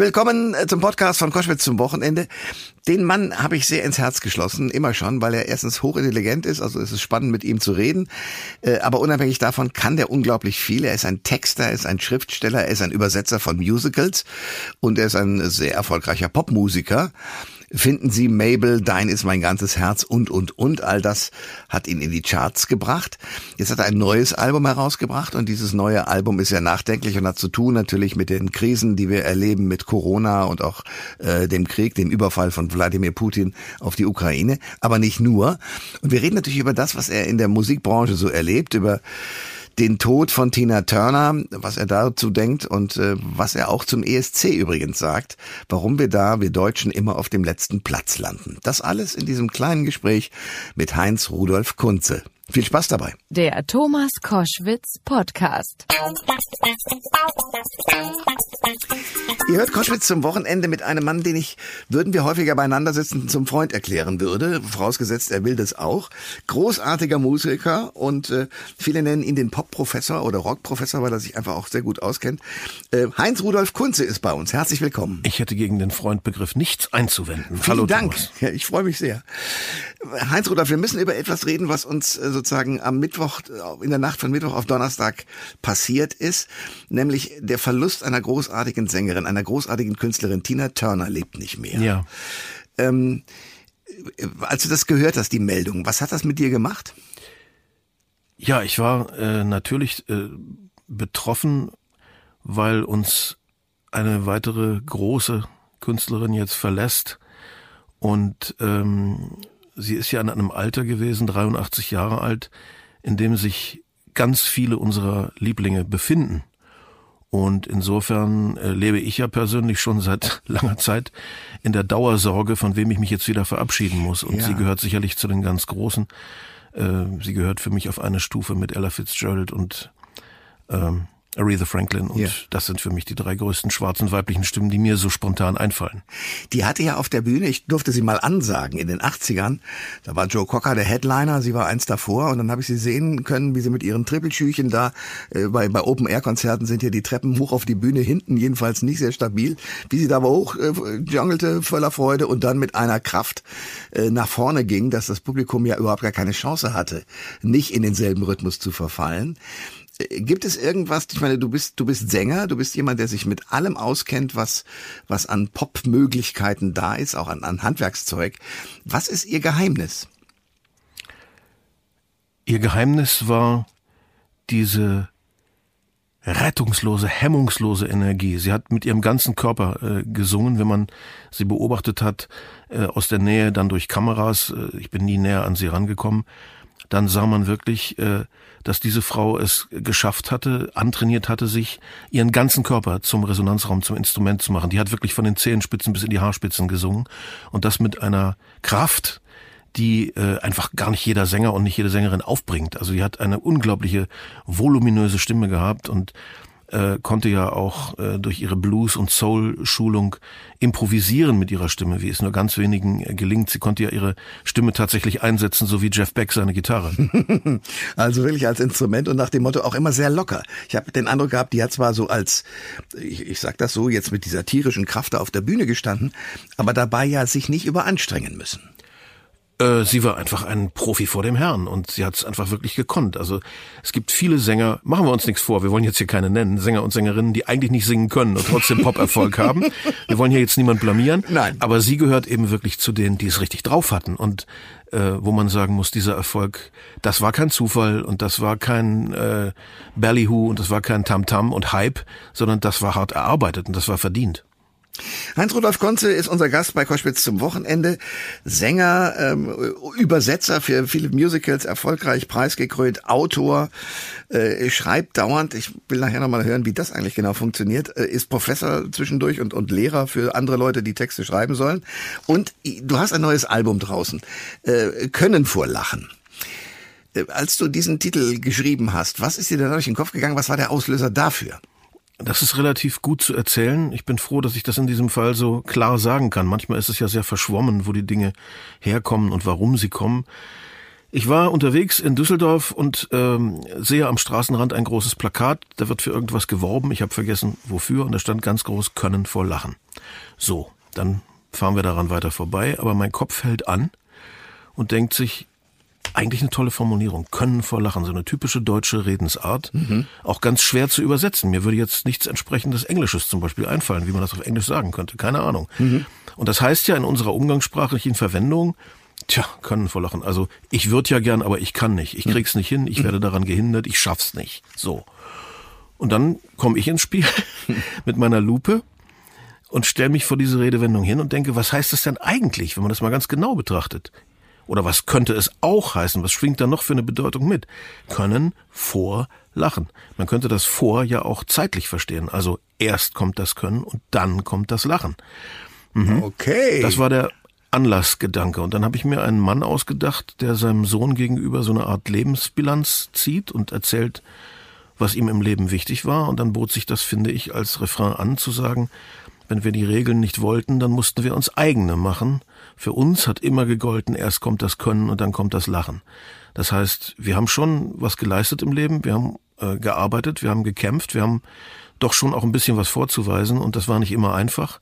Willkommen äh, zum Podcast von Koschwitz zum Wochenende. Den Mann habe ich sehr ins Herz geschlossen, immer schon, weil er erstens hochintelligent ist, also es ist spannend mit ihm zu reden, äh, aber unabhängig davon kann der unglaublich viel. Er ist ein Texter, er ist ein Schriftsteller, er ist ein Übersetzer von Musicals und er ist ein sehr erfolgreicher Popmusiker finden Sie Mabel, Dein ist mein ganzes Herz und, und, und. All das hat ihn in die Charts gebracht. Jetzt hat er ein neues Album herausgebracht und dieses neue Album ist ja nachdenklich und hat zu tun natürlich mit den Krisen, die wir erleben mit Corona und auch äh, dem Krieg, dem Überfall von Wladimir Putin auf die Ukraine. Aber nicht nur. Und wir reden natürlich über das, was er in der Musikbranche so erlebt, über den Tod von Tina Turner, was er dazu denkt und äh, was er auch zum ESC übrigens sagt, warum wir da, wir Deutschen, immer auf dem letzten Platz landen. Das alles in diesem kleinen Gespräch mit Heinz Rudolf Kunze. Viel Spaß dabei. Der Thomas Koschwitz Podcast. Ihr hört Koschwitz zum Wochenende mit einem Mann, den ich, würden wir häufiger beieinander sitzen, zum Freund erklären würde. Vorausgesetzt, er will das auch. Großartiger Musiker und äh, viele nennen ihn den Pop-Professor oder Rock-Professor, weil er sich einfach auch sehr gut auskennt. Äh, Heinz Rudolf Kunze ist bei uns. Herzlich willkommen. Ich hätte gegen den Freundbegriff nichts einzuwenden. Vielen Hallo, Dank. Thomas. Ja, ich freue mich sehr. Heinz Rudolf, wir müssen über etwas reden, was uns äh, sozusagen am Mittwoch, äh, in der Nacht von Mittwoch auf Donnerstag passiert ist, nämlich der Verlust einer großartigen Sängerin, einer großartigen Künstlerin. Tina Turner lebt nicht mehr. Ja. Ähm, als du das gehört hast, die Meldung, was hat das mit dir gemacht? Ja, ich war äh, natürlich äh, betroffen, weil uns eine weitere große Künstlerin jetzt verlässt. Und ähm, sie ist ja in einem Alter gewesen, 83 Jahre alt, in dem sich ganz viele unserer Lieblinge befinden. Und insofern äh, lebe ich ja persönlich schon seit langer Zeit in der Dauersorge, von wem ich mich jetzt wieder verabschieden muss. Und Ja. sie gehört sicherlich zu den ganz Großen. Äh, sie gehört für mich auf eine Stufe mit Ella Fitzgerald und ähm, Aretha Franklin. Und Ja. das sind für mich die drei größten schwarzen weiblichen Stimmen, die mir so spontan einfallen. Die hatte ja auf der Bühne, ich durfte sie mal ansagen, in den 80ern. Da war Joe Cocker der Headliner, sie war eins davor und dann habe ich sie sehen können, wie sie mit ihren Trippelschüchen da, äh, bei, bei Open-Air-Konzerten sind ja die Treppen hoch auf die Bühne, hinten jedenfalls nicht sehr stabil, wie sie da aber hoch äh, junglelte voller Freude und dann mit einer Kraft äh, nach vorne ging, dass das Publikum ja überhaupt gar keine Chance hatte, nicht in denselben Rhythmus zu verfallen. Gibt es irgendwas, ich meine, du bist, du bist Sänger, du bist jemand, der sich mit allem auskennt, was, was an Pop-Möglichkeiten da ist, auch an, an Handwerkszeug. Was ist ihr Geheimnis? Ihr Geheimnis war diese rettungslose, hemmungslose Energie. Sie hat mit ihrem ganzen Körper äh, gesungen, wenn man sie beobachtet hat, äh, aus der Nähe, dann durch Kameras, äh, ich bin nie näher an sie rangekommen, dann sah man wirklich, äh, dass diese Frau es geschafft hatte, antrainiert hatte, sich ihren ganzen Körper zum Resonanzraum, zum Instrument zu machen. Die hat wirklich von den Zehenspitzen bis in die Haarspitzen gesungen und das mit einer Kraft, die äh, einfach gar nicht jeder Sänger und nicht jede Sängerin aufbringt. Also die hat eine unglaubliche voluminöse Stimme gehabt und äh, konnte ja auch äh, durch ihre Blues- und Soul-Schulung improvisieren mit ihrer Stimme, wie es nur ganz wenigen äh, gelingt. Sie konnte ja ihre Stimme tatsächlich einsetzen, so wie Jeff Beck seine Gitarre. Also wirklich als Instrument und nach dem Motto auch immer sehr locker. Ich habe den Eindruck gehabt, die hat zwar so als, ich, ich sag das so, jetzt mit dieser tierischen Kraft da auf der Bühne gestanden, aber dabei ja sich nicht überanstrengen müssen. Äh, sie war einfach ein Profi vor dem Herrn und sie hat es einfach wirklich gekonnt. Also es gibt viele Sänger, machen wir uns nichts vor, wir wollen jetzt hier keine nennen, Sänger und Sängerinnen, die eigentlich nicht singen können und trotzdem Pop-Erfolg haben. Wir wollen hier jetzt niemand blamieren. Nein. Aber sie gehört eben wirklich zu denen, die es richtig drauf hatten und äh, wo man sagen muss, dieser Erfolg, das war kein Zufall und das war kein äh, Ballyhoo und das war kein Tamtam und Hype, sondern das war hart erarbeitet und das war verdient. Heinz-Rudolf Konze ist unser Gast bei Koschwitz zum Wochenende. Sänger, ähm, Übersetzer für viele Musicals, erfolgreich preisgekrönt, Autor, äh, schreibt dauernd. Ich will nachher nochmal hören, wie das eigentlich genau funktioniert. Äh, ist Professor zwischendurch und, und Lehrer für andere Leute, die Texte schreiben sollen. Und du hast ein neues Album draußen. Äh, Können vor Lachen. Äh, Als du diesen Titel geschrieben hast, was ist dir da durch den Kopf gegangen? Was war der Auslöser dafür? Das ist relativ gut zu erzählen. Ich bin froh, dass ich das in diesem Fall so klar sagen kann. Manchmal ist es ja sehr verschwommen, wo die Dinge herkommen und warum sie kommen. Ich war unterwegs in Düsseldorf und ähm, sehe am Straßenrand ein großes Plakat. Da wird für irgendwas geworben. Ich habe vergessen, wofür. Und da stand ganz groß Können vor Lachen. So, dann fahren wir daran weiter vorbei, aber mein Kopf hält an und denkt sich, eigentlich eine tolle Formulierung. Können vor Lachen. So eine typische deutsche Redensart. Mhm. Auch ganz schwer zu übersetzen. Mir würde jetzt nichts entsprechendes Englisches zum Beispiel einfallen, wie man das auf Englisch sagen könnte. Keine Ahnung. Mhm. Und das heißt ja in unserer umgangssprachlichen Verwendung, tja, können vor Lachen. Also ich würde ja gern, aber ich kann nicht. Ich krieg's nicht hin. Ich werde daran gehindert. Ich schaff's nicht. So. Und dann komme ich ins Spiel mit meiner Lupe und stelle mich vor diese Redewendung hin und denke, was heißt das denn eigentlich, wenn man das mal ganz genau betrachtet? Oder was könnte es auch heißen? Was schwingt da noch für eine Bedeutung mit? Können vor Lachen. Man könnte das vor ja auch zeitlich verstehen. Also erst kommt das Können und dann kommt das Lachen. Mhm. Okay. Das war der Anlassgedanke. Und dann habe ich mir einen Mann ausgedacht, der seinem Sohn gegenüber so eine Art Lebensbilanz zieht und erzählt, was ihm im Leben wichtig war. Und dann bot sich das, finde ich, als Refrain an zu sagen, wenn wir die Regeln nicht wollten, dann mussten wir uns eigene machen. Für uns hat immer gegolten, erst kommt das Können und dann kommt das Lachen. Das heißt, wir haben schon was geleistet im Leben, wir haben äh, gearbeitet, wir haben gekämpft, wir haben doch schon auch ein bisschen was vorzuweisen und das war nicht immer einfach.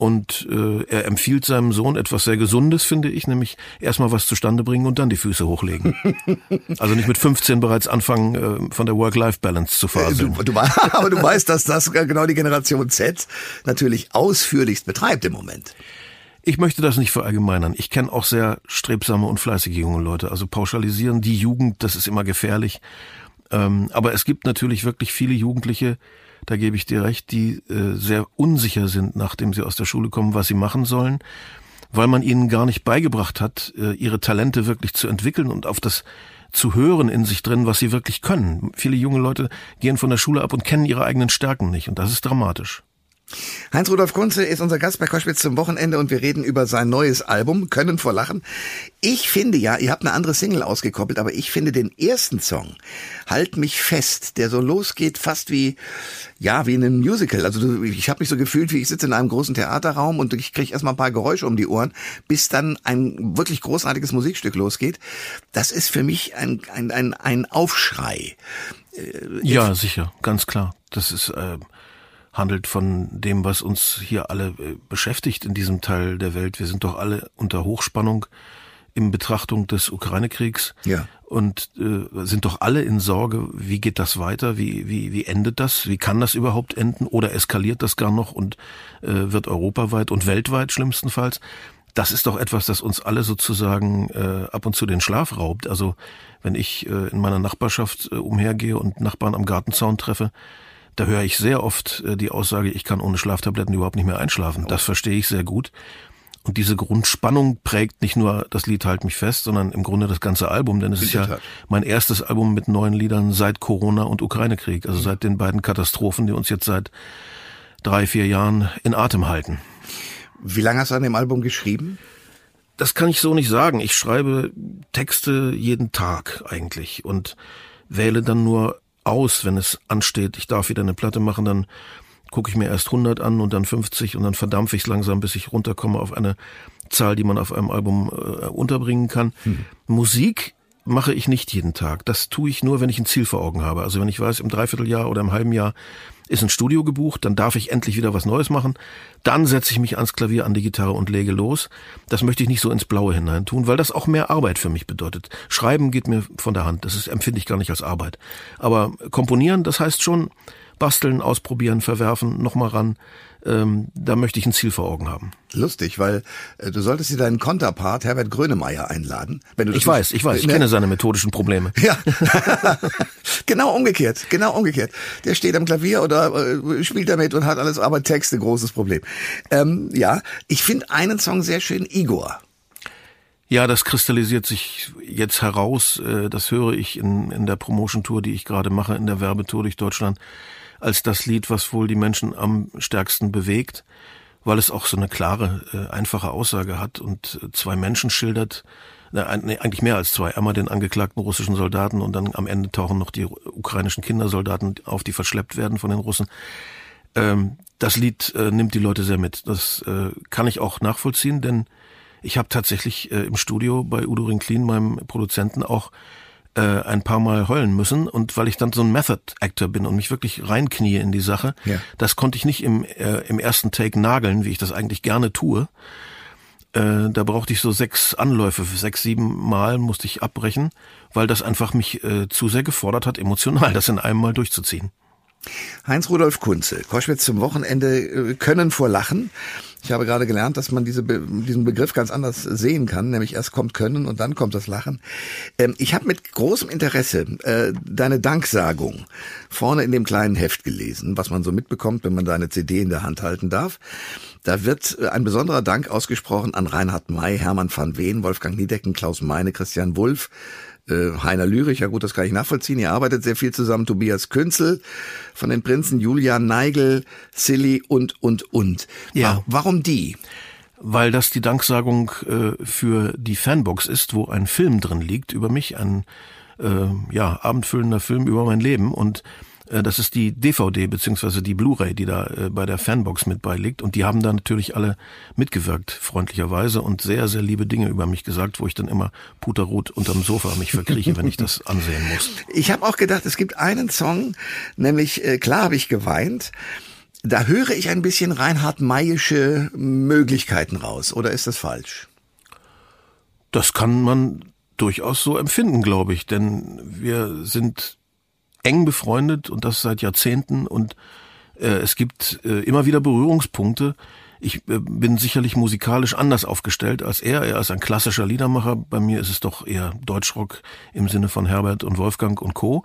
Und äh, er empfiehlt seinem Sohn etwas sehr Gesundes, finde ich, nämlich erstmal was zustande bringen und dann die Füße hochlegen. also nicht mit 15 bereits anfangen, äh, von der Work-Life-Balance zu faseln. Du, du, aber du weißt, dass das genau die Generation Z natürlich ausführlichst betreibt im Moment. Ich möchte das nicht verallgemeinern. Ich kenne auch sehr strebsame und fleißige junge Leute. Also pauschalisieren die Jugend, das ist immer gefährlich. Ähm, aber es gibt natürlich wirklich viele Jugendliche, da gebe ich dir recht, die äh, sehr unsicher sind, nachdem sie aus der Schule kommen, was sie machen sollen, weil man ihnen gar nicht beigebracht hat, äh, ihre Talente wirklich zu entwickeln und auf das zu hören in sich drin, was sie wirklich können. Viele junge Leute gehen von der Schule ab und kennen ihre eigenen Stärken nicht und das ist dramatisch. Heinz-Rudolf Kunze ist unser Gast bei Koschwitz zum Wochenende und wir reden über sein neues Album, Können vor Lachen. Ich finde ja, ihr habt eine andere Single ausgekoppelt, aber ich finde den ersten Song, Halt mich fest, der so losgeht fast wie, ja, wie in einem Musical. Also ich habe mich so gefühlt, wie ich sitze in einem großen Theaterraum und ich kriege erstmal ein paar Geräusche um die Ohren, bis dann ein wirklich großartiges Musikstück losgeht. Das ist für mich ein, ein, ein, ein Aufschrei. Äh, ja, sicher, ganz klar. Das ist... Äh handelt von dem, was uns hier alle äh, beschäftigt in diesem Teil der Welt. Wir sind doch alle unter Hochspannung in Betrachtung des Ukraine-Kriegs ja. und äh, sind doch alle in Sorge, wie geht das weiter, wie, wie, wie endet das, wie kann das überhaupt enden oder eskaliert das gar noch und äh, wird europaweit und weltweit schlimmstenfalls. Das ist doch etwas, das uns alle sozusagen äh, ab und zu den Schlaf raubt. Also wenn ich äh, in meiner Nachbarschaft äh, umhergehe und Nachbarn am Gartenzaun treffe, da höre ich sehr oft äh, die Aussage, ich kann ohne Schlaftabletten überhaupt nicht mehr einschlafen. Das verstehe ich sehr gut. Und diese Grundspannung prägt nicht nur das Lied Halt mich fest, sondern im Grunde das ganze Album, denn es ist ja mein erstes Album mit neuen Liedern seit Corona und Ukraine-Krieg, also seit den beiden Katastrophen, die uns jetzt seit drei, vier Jahren in Atem halten. Wie lange hast du an dem Album geschrieben? Das kann ich so nicht sagen. Ich schreibe Texte jeden Tag eigentlich und wähle dann nur aus, wenn es ansteht, ich darf wieder eine Platte machen, dann gucke ich mir erst 100 an und dann 50 und dann verdampfe ich es langsam, bis ich runterkomme auf eine Zahl, die man auf einem Album äh, unterbringen kann. Mhm. Musik mache ich nicht jeden Tag. Das tue ich nur, wenn ich ein Ziel vor Augen habe. Also wenn ich weiß, im Dreivierteljahr oder im halben Jahr ist ein Studio gebucht, dann darf ich endlich wieder was Neues machen. Dann setze ich mich ans Klavier, an die Gitarre und lege los. Das möchte ich nicht so ins Blaue hinein tun, weil das auch mehr Arbeit für mich bedeutet. Schreiben geht mir von der Hand. Das ist, empfinde ich gar nicht als Arbeit. Aber komponieren, das heißt schon basteln, ausprobieren, verwerfen, nochmal ran ähm, da möchte ich ein Ziel vor Augen haben. Lustig, weil äh, du solltest dir deinen Konterpart Herbert Grönemeyer einladen. Wenn du ich weiß, ich weiß, ich ne? kenne seine methodischen Probleme. Ja, genau umgekehrt, genau umgekehrt. Der steht am Klavier oder äh, spielt damit und hat alles, aber Texte, großes Problem. Ähm, ja, ich finde einen Song sehr schön, Igor. Ja, das kristallisiert sich jetzt heraus. Äh, das höre ich in, in der Promotion-Tour, die ich gerade mache, in der Werbetour durch Deutschland als das Lied, was wohl die Menschen am stärksten bewegt, weil es auch so eine klare, äh, einfache Aussage hat und äh, zwei Menschen schildert, nee, eigentlich mehr als zwei, einmal den angeklagten russischen Soldaten und dann am Ende tauchen noch die ukrainischen Kindersoldaten auf, die verschleppt werden von den Russen. Ähm, das Lied äh, nimmt die Leute sehr mit. Das kann ich auch nachvollziehen, denn ich habe tatsächlich im Studio bei Udo Rinklin, meinem Produzenten, auch äh, ein paar Mal heulen müssen und weil ich dann so ein Method Actor bin und mich wirklich reinknie in die Sache, Ja. das konnte ich nicht im, äh, im ersten Take nageln, wie ich das eigentlich gerne tue. Äh, da brauchte ich so sechs Anläufe, sechs, sieben Mal musste ich abbrechen, weil das einfach mich äh, zu sehr gefordert hat, emotional das in einem Mal durchzuziehen. Heinz-Rudolf Kunze, Koschwitz zum Wochenende, äh, Können vor Lachen. Ich habe gerade gelernt, dass man diese Be diesen Begriff ganz anders sehen kann, nämlich erst kommt Können und dann kommt das Lachen. Ähm, ich habe mit großem Interesse äh, deine Danksagung vorne in dem kleinen Heft gelesen, was man so mitbekommt, wenn man deine CD in der Hand halten darf. Da wird äh, ein besonderer Dank ausgesprochen an Reinhard May, Hermann van Ween, Wolfgang Niedecken, Klaus Meine, Christian Wulff, äh, Heiner Lürich, ja gut, das kann ich nachvollziehen. Ihr arbeitet sehr viel zusammen. Tobias Künzel von den Prinzen, Julian Neigel, Silly und, und, und. Ja. Wa- Warum die? weil das die Danksagung äh, für die Fanbox ist, wo ein Film drin liegt über mich, ein äh, ja abendfüllender Film über mein Leben und das ist die DVD beziehungsweise die Blu-ray, die da äh, bei der Fanbox mit beiliegt und die haben da natürlich alle mitgewirkt freundlicherweise und sehr sehr liebe Dinge über mich gesagt, wo ich dann immer puterrot unterm Sofa mich verkrieche, wenn ich das ansehen muss. Ich habe auch gedacht, es gibt einen Song, nämlich äh, Klar habe ich geweint. Da höre ich ein bisschen Reinhard Mayische Möglichkeiten raus. Oder ist das falsch? Das kann man durchaus so empfinden, glaube ich, denn wir sind eng befreundet und das seit Jahrzehnten und äh, es gibt äh, immer wieder Berührungspunkte. Ich äh, bin sicherlich musikalisch anders aufgestellt als er. Er ist ein klassischer Liedermacher. Bei mir ist es doch eher Deutschrock im Sinne von Herbert und Wolfgang und Co.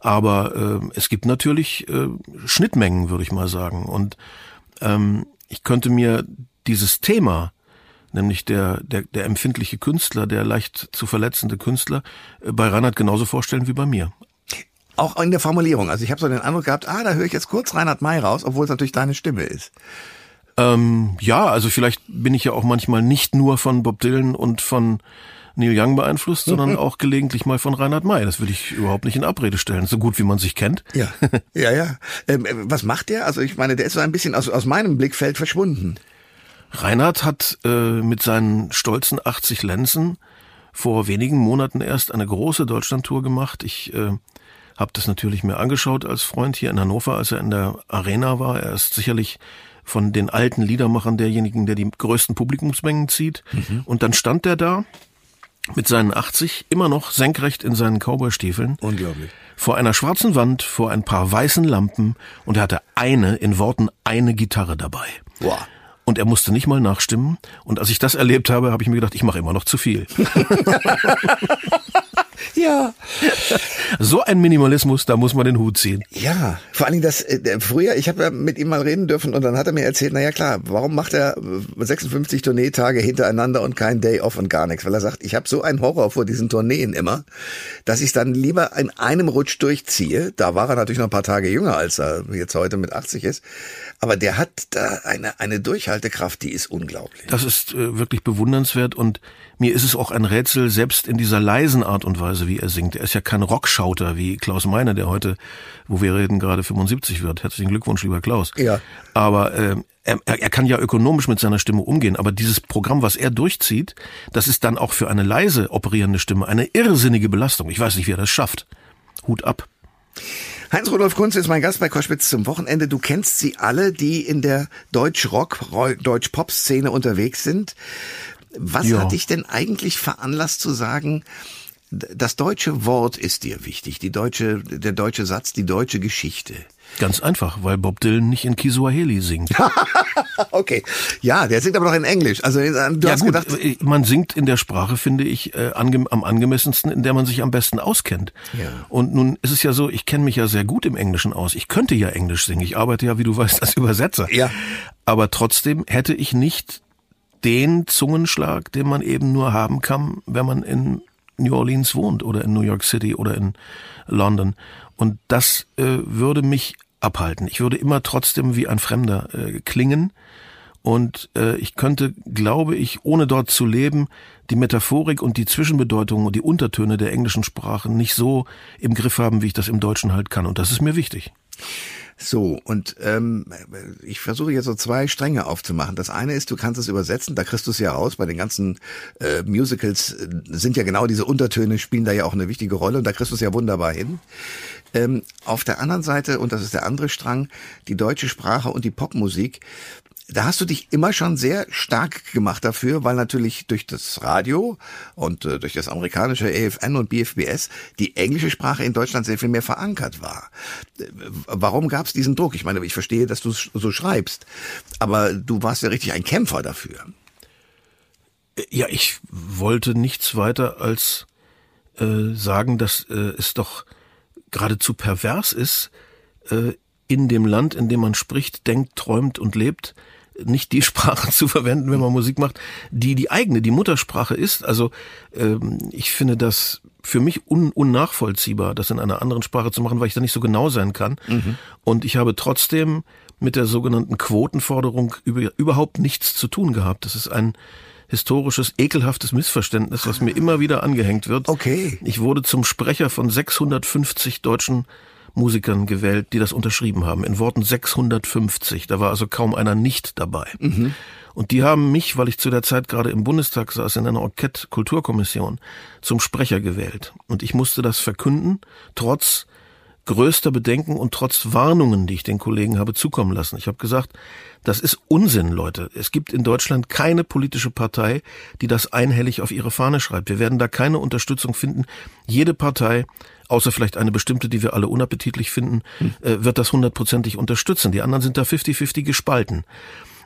Aber äh, es gibt natürlich äh, Schnittmengen, würde ich mal sagen. Und ähm, ich könnte mir dieses Thema, nämlich der, der, der empfindliche Künstler, der leicht zu verletzende Künstler, äh, bei Reinhard genauso vorstellen wie bei mir. Auch in der Formulierung. Also ich habe so den Eindruck gehabt, ah, da höre ich jetzt kurz Reinhard May raus, obwohl es natürlich deine Stimme ist. Ähm, ja, also vielleicht bin ich ja auch manchmal nicht nur von Bob Dylan und von Neil Young beeinflusst, sondern auch gelegentlich mal von Reinhard May. Das will ich überhaupt nicht in Abrede stellen, so gut wie man sich kennt. Ja, ja, ja. Ähm, äh, was macht der? Also ich meine, der ist so ein bisschen aus, aus meinem Blickfeld verschwunden. Reinhard hat äh, mit seinen stolzen 80 Lenzen vor wenigen Monaten erst eine große Deutschlandtour gemacht. Ich äh, habe das natürlich mir angeschaut als Freund hier in Hannover, als er in der Arena war. Er ist sicherlich von den alten Liedermachern derjenigen, der die größten Publikumsmengen zieht. Und dann stand er da mit seinen 80 immer noch senkrecht in seinen Cowboystiefeln Unglaublich. vor einer schwarzen Wand, vor ein paar weißen Lampen und er hatte eine, in Worten eine Gitarre dabei. Boah. Und er musste nicht mal nachstimmen. Und als ich das erlebt habe, habe ich mir gedacht, ich mache immer noch zu viel. Ja. So ein Minimalismus, da muss man den Hut ziehen. Ja, vor allen Dingen das äh, früher, ich habe ja mit ihm mal reden dürfen und dann hat er mir erzählt, na ja klar, warum macht er äh, 56 Tourneetage hintereinander und kein Day off und gar nichts, weil er sagt, ich habe so einen Horror vor diesen Tourneen immer, dass ich dann lieber in einem Rutsch durchziehe. Da war er natürlich noch ein paar Tage jünger, als er jetzt heute mit 80 ist, aber der hat da eine eine Durchhaltekraft, die ist unglaublich. Das ist äh, wirklich bewundernswert und mir ist es auch ein Rätsel, selbst in dieser leisen Art und Weise, wie er singt. Er ist ja kein Rockschauter wie Klaus Meine, der heute, wo wir reden, gerade 75 wird. Herzlichen Glückwunsch, lieber Klaus. Ja. Aber äh, er, er kann ja ökonomisch mit seiner Stimme umgehen, aber dieses Programm, was er durchzieht, das ist dann auch für eine leise operierende Stimme eine irrsinnige Belastung. Ich weiß nicht, wie er das schafft. Hut ab. Heinz-Rudolf Kunz ist mein Gast bei Koschwitz zum Wochenende. Du kennst sie alle, die in der Deutsch-Rock, Deutsch-Pop-Szene unterwegs sind. Was Ja. hat dich denn eigentlich veranlasst zu sagen, das deutsche Wort ist dir wichtig, die deutsche, der deutsche Satz, die deutsche Geschichte? Ganz einfach, weil Bob Dylan nicht in Kiswahili singt. Okay, ja, der singt aber noch in Englisch. Also du ja hast gut, gedacht, äh, man singt in der Sprache, finde ich, äh, ange am angemessensten, in der man sich am besten auskennt. Ja. Und nun ist es ja so, ich kenne mich ja sehr gut im Englischen aus. Ich könnte ja Englisch singen. Ich arbeite ja, wie du weißt, als Übersetzer. Ja. Aber trotzdem hätte ich nicht den Zungenschlag, den man eben nur haben kann, wenn man in New Orleans wohnt oder in New York City oder in London. Und das äh, würde mich abhalten. Ich würde immer trotzdem wie ein Fremder äh, klingen. Und äh, ich könnte, glaube ich, ohne dort zu leben, die Metaphorik und die Zwischenbedeutungen und die Untertöne der englischen Sprache nicht so im Griff haben, wie ich das im Deutschen halt kann. Und das ist mir wichtig. So, und ähm, ich versuche jetzt so zwei Stränge aufzumachen. Das eine ist, du kannst es übersetzen, da kriegst du es ja raus. Bei den ganzen äh, Musicals äh, sind ja genau diese Untertöne, spielen da ja auch eine wichtige Rolle und da kriegst du es ja wunderbar hin. Ähm, auf der anderen Seite, und das ist der andere Strang, die deutsche Sprache und die Popmusik, da hast du dich immer schon sehr stark gemacht dafür, weil natürlich durch das Radio und äh, durch das amerikanische AFN und BFBS die englische Sprache in Deutschland sehr viel mehr verankert war. Äh, warum gab es diesen Druck? Ich meine, ich verstehe, dass du so schreibst, aber du warst ja richtig ein Kämpfer dafür. Ja, ich wollte nichts weiter als äh, sagen, dass äh, es doch geradezu pervers ist, äh, in dem Land, in dem man spricht, denkt, träumt und lebt, nicht die Sprache zu verwenden, wenn man Musik macht, die die eigene, die Muttersprache ist. Also ähm, ich finde das für mich un unnachvollziehbar, das in einer anderen Sprache zu machen, weil ich da nicht so genau sein kann. Mhm. Und ich habe trotzdem mit der sogenannten Quotenforderung über, überhaupt nichts zu tun gehabt. Das ist ein historisches, ekelhaftes Missverständnis, was mir immer wieder angehängt wird. Okay. Ich wurde zum Sprecher von 650 deutschen Musikern gewählt, die das unterschrieben haben. In Worten 650. Da war also kaum einer nicht dabei. Mhm. Und die haben mich, weil ich zu der Zeit gerade im Bundestag saß, in einer Orchett-Kulturkommission, zum Sprecher gewählt. Und ich musste das verkünden, trotz größter Bedenken und trotz Warnungen, die ich den Kollegen habe zukommen lassen. Ich habe gesagt, das ist Unsinn, Leute. Es gibt in Deutschland keine politische Partei, die das einhellig auf ihre Fahne schreibt. Wir werden da keine Unterstützung finden. Jede Partei außer vielleicht eine bestimmte, die wir alle unappetitlich finden, hm. äh, wird das hundertprozentig unterstützen. Die anderen sind da 50-50 gespalten.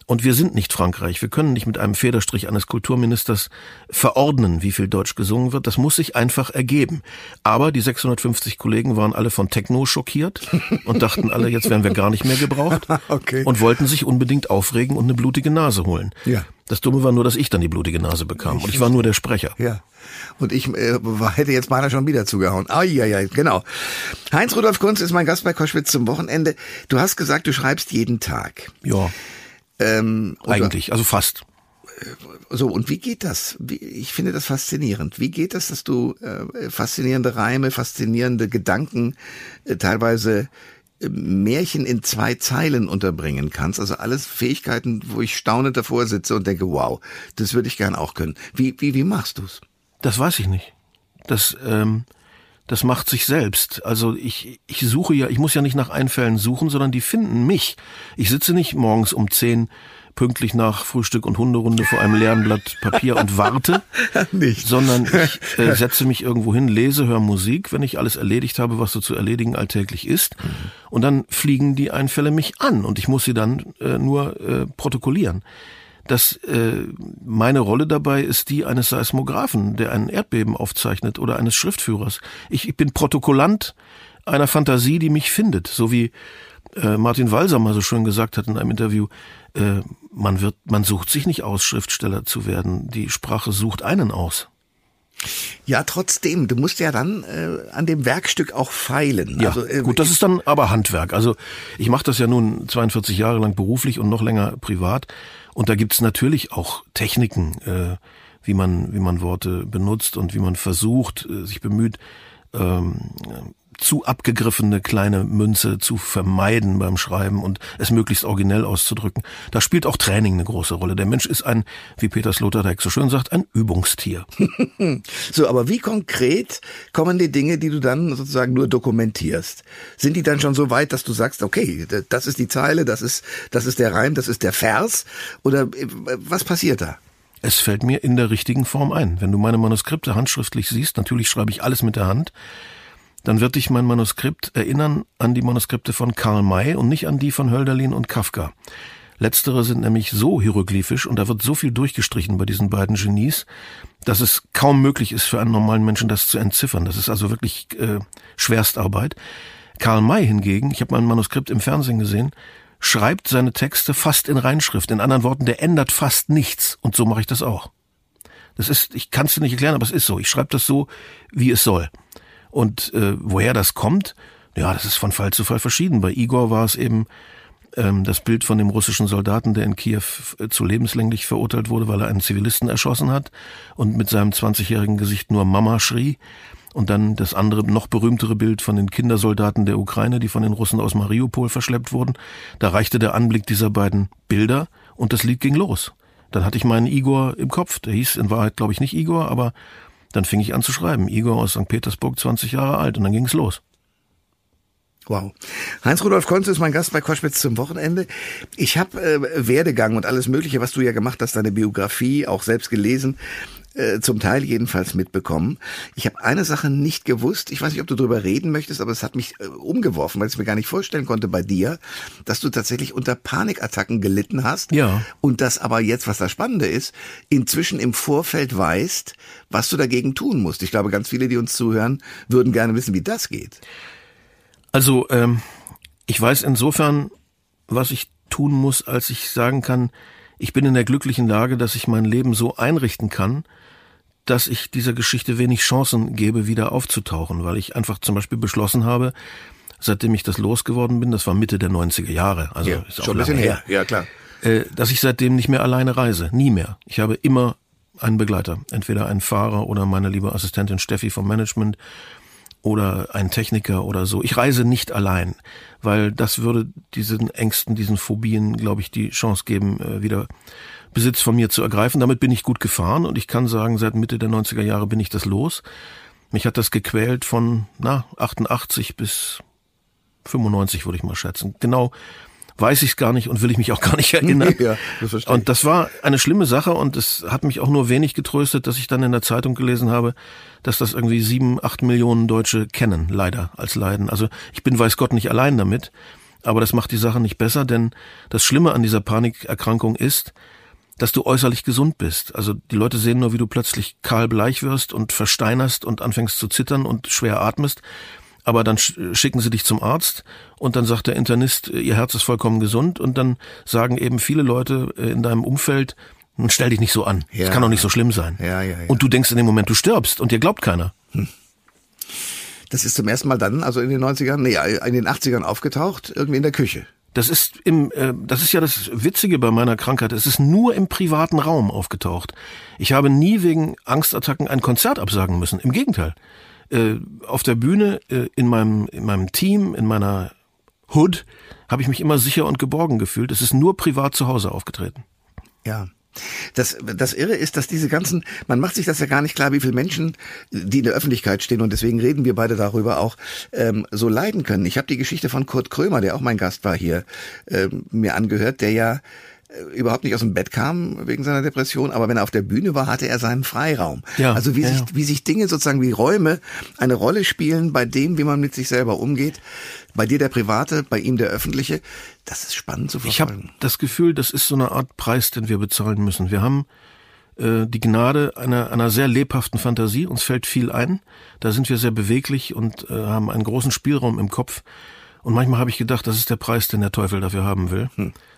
Und wir sind nicht Frankreich. Wir können nicht mit einem Federstrich eines Kulturministers verordnen, wie viel Deutsch gesungen wird. Das muss sich einfach ergeben. Aber die 650 Kollegen waren alle von Techno schockiert und dachten alle, jetzt werden wir gar nicht mehr gebraucht. okay. Und wollten sich unbedingt aufregen und eine blutige Nase holen. Ja. Das Dumme war nur, dass ich dann die blutige Nase bekam. Und ich war nur der Sprecher. Ja. Und ich äh, hätte jetzt beinahe schon wieder zugehauen. Ah, ja, ja, genau. Heinz Rudolf Kunz ist mein Gast bei Koschwitz zum Wochenende. Du hast gesagt, du schreibst jeden Tag. Ja. Ähm, Eigentlich, also fast. So, und wie geht das? Ich finde das faszinierend. Wie geht das, dass du äh, faszinierende Reime, faszinierende Gedanken, äh, teilweise Märchen in zwei Zeilen unterbringen kannst? Also alles Fähigkeiten, wo ich staunend davor sitze und denke, wow, das würde ich gern auch können. Wie, wie, wie machst du's? Das weiß ich nicht. Das, ähm, das macht sich selbst. Also ich, ich suche ja, ich muss ja nicht nach Einfällen suchen, sondern die finden mich. Ich sitze nicht morgens um zehn pünktlich nach Frühstück und Hunderunde vor einem leeren Blatt Papier und warte, nicht. sondern ich äh, setze mich irgendwo hin, lese, höre Musik, wenn ich alles erledigt habe, was so zu erledigen alltäglich ist, mhm. und dann fliegen die Einfälle mich an und ich muss sie dann äh, nur äh, protokollieren dass äh, meine Rolle dabei ist die eines Seismographen, der ein Erdbeben aufzeichnet oder eines Schriftführers. Ich, ich bin Protokollant einer Fantasie, die mich findet, so wie äh, Martin Walser mal so schön gesagt hat in einem Interview, äh, man wird, man sucht sich nicht aus, Schriftsteller zu werden. Die Sprache sucht einen aus. Ja, trotzdem, du musst ja dann äh, an dem Werkstück auch feilen. Ja, also, äh, gut, das ist dann aber Handwerk. Also ich mache das ja nun 42 Jahre lang beruflich und noch länger privat. Und da gibt's natürlich auch Techniken, äh, wie man, wie man Worte benutzt und wie man versucht, äh, sich bemüht, ähm, zu abgegriffene kleine Münze zu vermeiden beim Schreiben und es möglichst originell auszudrücken. Da spielt auch Training eine große Rolle. Der Mensch ist ein, wie Peter Sloterdijk so schön sagt, ein Übungstier. so, aber wie konkret kommen die Dinge, die du dann sozusagen nur dokumentierst? Sind die dann schon so weit, dass du sagst, okay, das ist die Zeile, das ist, das ist der Reim, das ist der Vers? Oder äh, was passiert da? Es fällt mir in der richtigen Form ein. Wenn du meine Manuskripte handschriftlich siehst, natürlich schreibe ich alles mit der Hand, dann wird dich mein Manuskript erinnern an die Manuskripte von Karl May und nicht an die von Hölderlin und Kafka. Letztere sind nämlich so hieroglyphisch und da wird so viel durchgestrichen bei diesen beiden Genies, dass es kaum möglich ist für einen normalen Menschen das zu entziffern. Das ist also wirklich äh, Schwerstarbeit. Karl May hingegen, ich habe mein Manuskript im Fernsehen gesehen, schreibt seine Texte fast in Reinschrift. In anderen Worten, der ändert fast nichts. Und so mache ich das auch. Das ist, ich kann es dir nicht erklären, aber es ist so. Ich schreibe das so, wie es soll. Und äh, woher das kommt, ja, das ist von Fall zu Fall verschieden. Bei Igor war es eben ähm, das Bild von dem russischen Soldaten, der in Kiew äh, zu lebenslänglich verurteilt wurde, weil er einen Zivilisten erschossen hat und mit seinem 20-jährigen Gesicht nur Mama schrie. Und dann das andere, noch berühmtere Bild von den Kindersoldaten der Ukraine, die von den Russen aus Mariupol verschleppt wurden. Da reichte der Anblick dieser beiden Bilder und das Lied ging los. Dann hatte ich meinen Igor im Kopf. Der hieß in Wahrheit, glaube ich, nicht Igor, aber dann fing ich an zu schreiben. Igor aus St. Petersburg, 20 Jahre alt. Und dann ging es los. Wow. Heinz-Rudolf Konz ist mein Gast bei Koschwitz zum Wochenende. Ich habe äh, Werdegang und alles Mögliche, was du ja gemacht hast, deine Biografie, auch selbst gelesen, äh, zum Teil jedenfalls mitbekommen. Ich habe eine Sache nicht gewusst. Ich weiß nicht, ob du darüber reden möchtest, aber es hat mich äh, umgeworfen, weil ich es mir gar nicht vorstellen konnte bei dir, dass du tatsächlich unter Panikattacken gelitten hast. Ja. Und das aber jetzt, was das Spannende ist, inzwischen im Vorfeld weißt, was du dagegen tun musst. Ich glaube, ganz viele, die uns zuhören, würden gerne wissen, wie das geht. Also, ähm, ich weiß insofern, was ich tun muss, als ich sagen kann, ich bin in der glücklichen Lage, dass ich mein Leben so einrichten kann, dass ich dieser Geschichte wenig Chancen gebe, wieder aufzutauchen, weil ich einfach zum Beispiel beschlossen habe, seitdem ich das losgeworden bin, das war Mitte der 90er Jahre, also Ja, ist auch schon ein bisschen lange her. Ja, klar. äh, dass ich seitdem nicht mehr alleine reise. Nie mehr. Ich habe immer einen Begleiter. Entweder einen Fahrer oder meine liebe Assistentin Steffi vom Management oder einen Techniker oder so. Ich reise nicht allein, weil das würde diesen Ängsten, diesen Phobien, glaube ich, die Chance geben, äh, wieder Besitz von mir zu ergreifen. Damit bin ich gut gefahren und ich kann sagen, seit Mitte der 90er Jahre bin ich das los. Mich hat das gequält von, na, 88 bis 95, würde ich mal schätzen. Genau weiß ich es gar nicht und will ich mich auch gar nicht erinnern. Ja, das verstehe und das war eine schlimme Sache und es hat mich auch nur wenig getröstet, dass ich dann in der Zeitung gelesen habe, dass das irgendwie sieben, acht Millionen Deutsche kennen, leider, als Leiden. Also ich bin weiß Gott nicht allein damit, aber das macht die Sache nicht besser, denn das Schlimme an dieser Panikerkrankung ist, dass du äußerlich gesund bist. Also die Leute sehen nur, wie du plötzlich kahlbleich wirst und versteinerst und anfängst zu zittern und schwer atmest. Aber dann sch- schicken sie dich zum Arzt und dann sagt der Internist, ihr Herz ist vollkommen gesund und dann sagen eben viele Leute äh, in deinem Umfeld, "Nun stell dich nicht so an. Es Ja. kann doch nicht so schlimm sein. Ja, ja, ja. Und du denkst in dem Moment, du stirbst und dir glaubt keiner. Das ist zum ersten Mal dann, also in den 90ern, nee, in den 80ern aufgetaucht, irgendwie in der Küche. Das ist im, äh, das ist ja das Witzige bei meiner Krankheit. Es ist nur im privaten Raum aufgetaucht. Ich habe nie wegen Angstattacken ein Konzert absagen müssen. Im Gegenteil. Äh, auf der Bühne, äh, in meinem, in meinem Team, in meiner Hood, habe ich mich immer sicher und geborgen gefühlt. Es ist nur privat zu Hause aufgetreten. Ja. Das, das Irre ist, dass diese ganzen, man macht sich das ja gar nicht klar, wie viele Menschen, die in der Öffentlichkeit stehen, und deswegen reden wir beide darüber auch, ähm, so leiden können. Ich habe die Geschichte von Kurt Krömer, der auch mein Gast war hier, ähm, mir angehört, der ja überhaupt nicht aus dem Bett kam wegen seiner Depression, aber wenn er auf der Bühne war, hatte er seinen Freiraum. Ja, also wie ja, sich, wie sich Dinge sozusagen wie Räume eine Rolle spielen bei dem, wie man mit sich selber umgeht. Bei dir der private, bei ihm der öffentliche. Das ist spannend zu Ich habe verfolgen. das Gefühl, das ist so eine Art Preis, den wir bezahlen müssen. Wir haben äh, die Gnade einer, einer sehr lebhaften Fantasie. Uns fällt viel ein. Da sind wir sehr beweglich und äh, haben einen großen Spielraum im Kopf. Und manchmal habe ich gedacht, das ist der Preis, den der Teufel dafür haben will,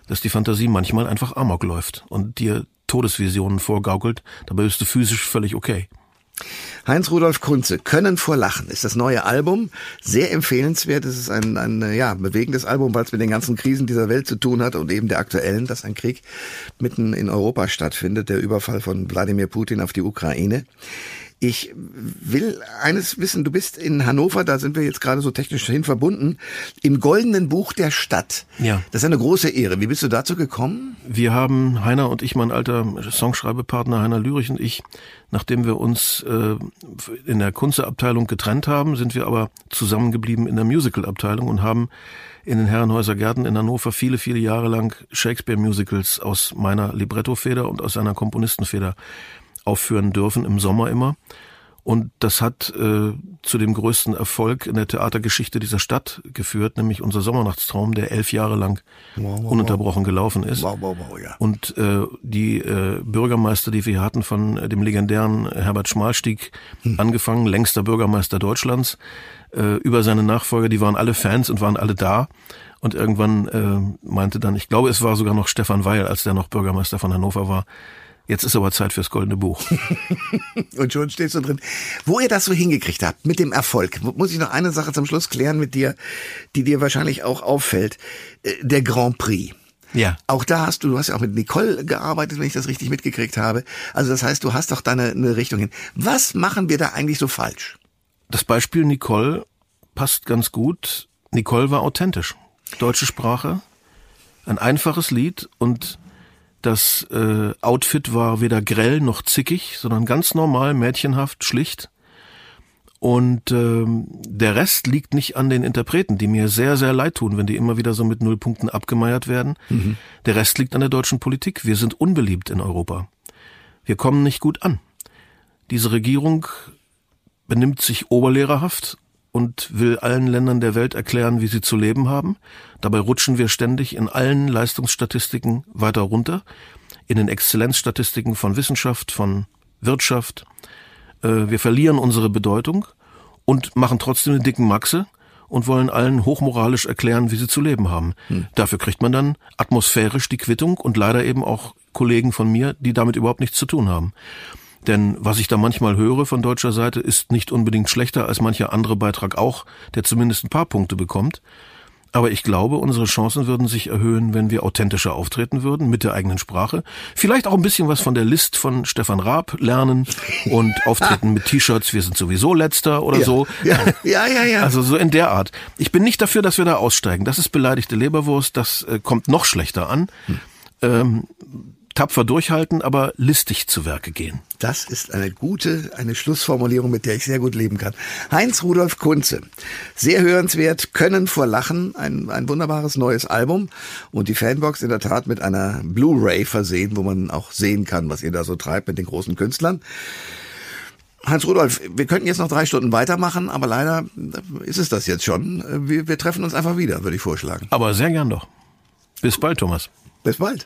dass die Fantasie manchmal einfach amok läuft und dir Todesvisionen vorgaukelt. Dabei bist du physisch völlig okay. Heinz-Rudolf Kunze, Können vor Lachen ist das neue Album. Sehr empfehlenswert. Es ist ein, ein ja, bewegendes Album, weil es mit den ganzen Krisen dieser Welt zu tun hat und eben der aktuellen, dass ein Krieg mitten in Europa stattfindet, der Überfall von Wladimir Putin auf die Ukraine. Ich will eines wissen, du bist in Hannover, da sind wir jetzt gerade so technisch hin verbunden, im Goldenen Buch der Stadt. Ja. Das ist eine große Ehre. Wie bist du dazu gekommen? Wir haben, Heiner und ich, mein alter Songschreibepartner Heiner Lürich und ich, nachdem wir uns äh, in der Kunsteabteilung getrennt haben, sind wir aber zusammengeblieben in der Musicalabteilung und haben in den Herrenhäuser Gärten in Hannover viele, viele Jahre lang Shakespeare-Musicals aus meiner Librettofeder und aus seiner Komponistenfeder aufführen dürfen, im Sommer immer. Und das hat äh, zu dem größten Erfolg in der Theatergeschichte dieser Stadt geführt, nämlich unser Sommernachtstraum, der elf Jahre lang Wow, wow, ununterbrochen gelaufen ist. Wow, wow, wow, ja. Und äh, die äh, Bürgermeister, die wir hier hatten, von äh, dem legendären Herbert Schmalstieg angefangen, längster Bürgermeister Deutschlands, äh, über seine Nachfolger, die waren alle Fans und waren alle da. Und irgendwann äh, meinte dann, ich glaube, es war sogar noch Stefan Weil, als der noch Bürgermeister von Hannover war, jetzt ist aber Zeit fürs Goldene Buch. Und schon stehst du drin. Wo ihr das so hingekriegt habt, mit dem Erfolg, muss ich noch eine Sache zum Schluss klären mit dir, die dir wahrscheinlich auch auffällt. Äh, Der Grand Prix. ja. Auch da hast du, du hast ja auch mit Nicole gearbeitet, wenn ich das richtig mitgekriegt habe. Also das heißt, du hast doch da eine, eine Richtung hin. Was machen wir da eigentlich so falsch? das Beispiel Nicole passt ganz gut. Nicole war authentisch. Deutsche Sprache, ein einfaches Lied und das äh, Outfit war weder grell noch zickig, sondern ganz normal, mädchenhaft, schlicht. Und ähm, der Rest liegt nicht an den Interpreten, die mir sehr, sehr leid tun, wenn die immer wieder so mit Nullpunkten abgemeiert werden. Mhm. Der Rest liegt an der deutschen Politik. Wir sind unbeliebt in Europa. Wir kommen nicht gut an. Diese Regierung benimmt sich oberlehrerhaft und will allen Ländern der Welt erklären, wie sie zu leben haben. Dabei rutschen wir ständig in allen Leistungsstatistiken weiter runter, in den Exzellenzstatistiken von Wissenschaft, von Wirtschaft, äh, wir verlieren unsere Bedeutung und machen trotzdem eine dicken Maxe und wollen allen hochmoralisch erklären, wie sie zu leben haben. Hm. Dafür kriegt man dann atmosphärisch die Quittung und leider eben auch Kollegen von mir, die damit überhaupt nichts zu tun haben. Denn was ich da manchmal höre von deutscher Seite, ist nicht unbedingt schlechter als mancher andere Beitrag auch, der zumindest ein paar Punkte bekommt. Aber ich glaube, unsere Chancen würden sich erhöhen, wenn wir authentischer auftreten würden mit der eigenen Sprache. Vielleicht auch ein bisschen was von der List von Stefan Raab lernen und auftreten mit T-Shirts, wir sind sowieso letzter oder ja, so. Ja, ja, ja, ja. Also so in der Art. Ich bin nicht dafür, dass wir da aussteigen. Das ist beleidigte Leberwurst, das äh, kommt noch schlechter an. Hm. Ähm, tapfer durchhalten, aber listig zu Werke gehen. Das ist eine gute, eine Schlussformulierung, mit der ich sehr gut leben kann. Heinz Rudolf Kunze, sehr hörenswert, Können vor Lachen, ein, ein wunderbares neues Album und die Fanbox in der Tat mit einer Blu-ray versehen, wo man auch sehen kann, was ihr da so treibt mit den großen Künstlern. Hans Rudolf, wir könnten jetzt noch drei Stunden weitermachen, aber leider ist es das jetzt schon. Wir, wir treffen uns einfach wieder, würde ich vorschlagen. Aber sehr gern doch. Bis bald, Thomas. Bis bald.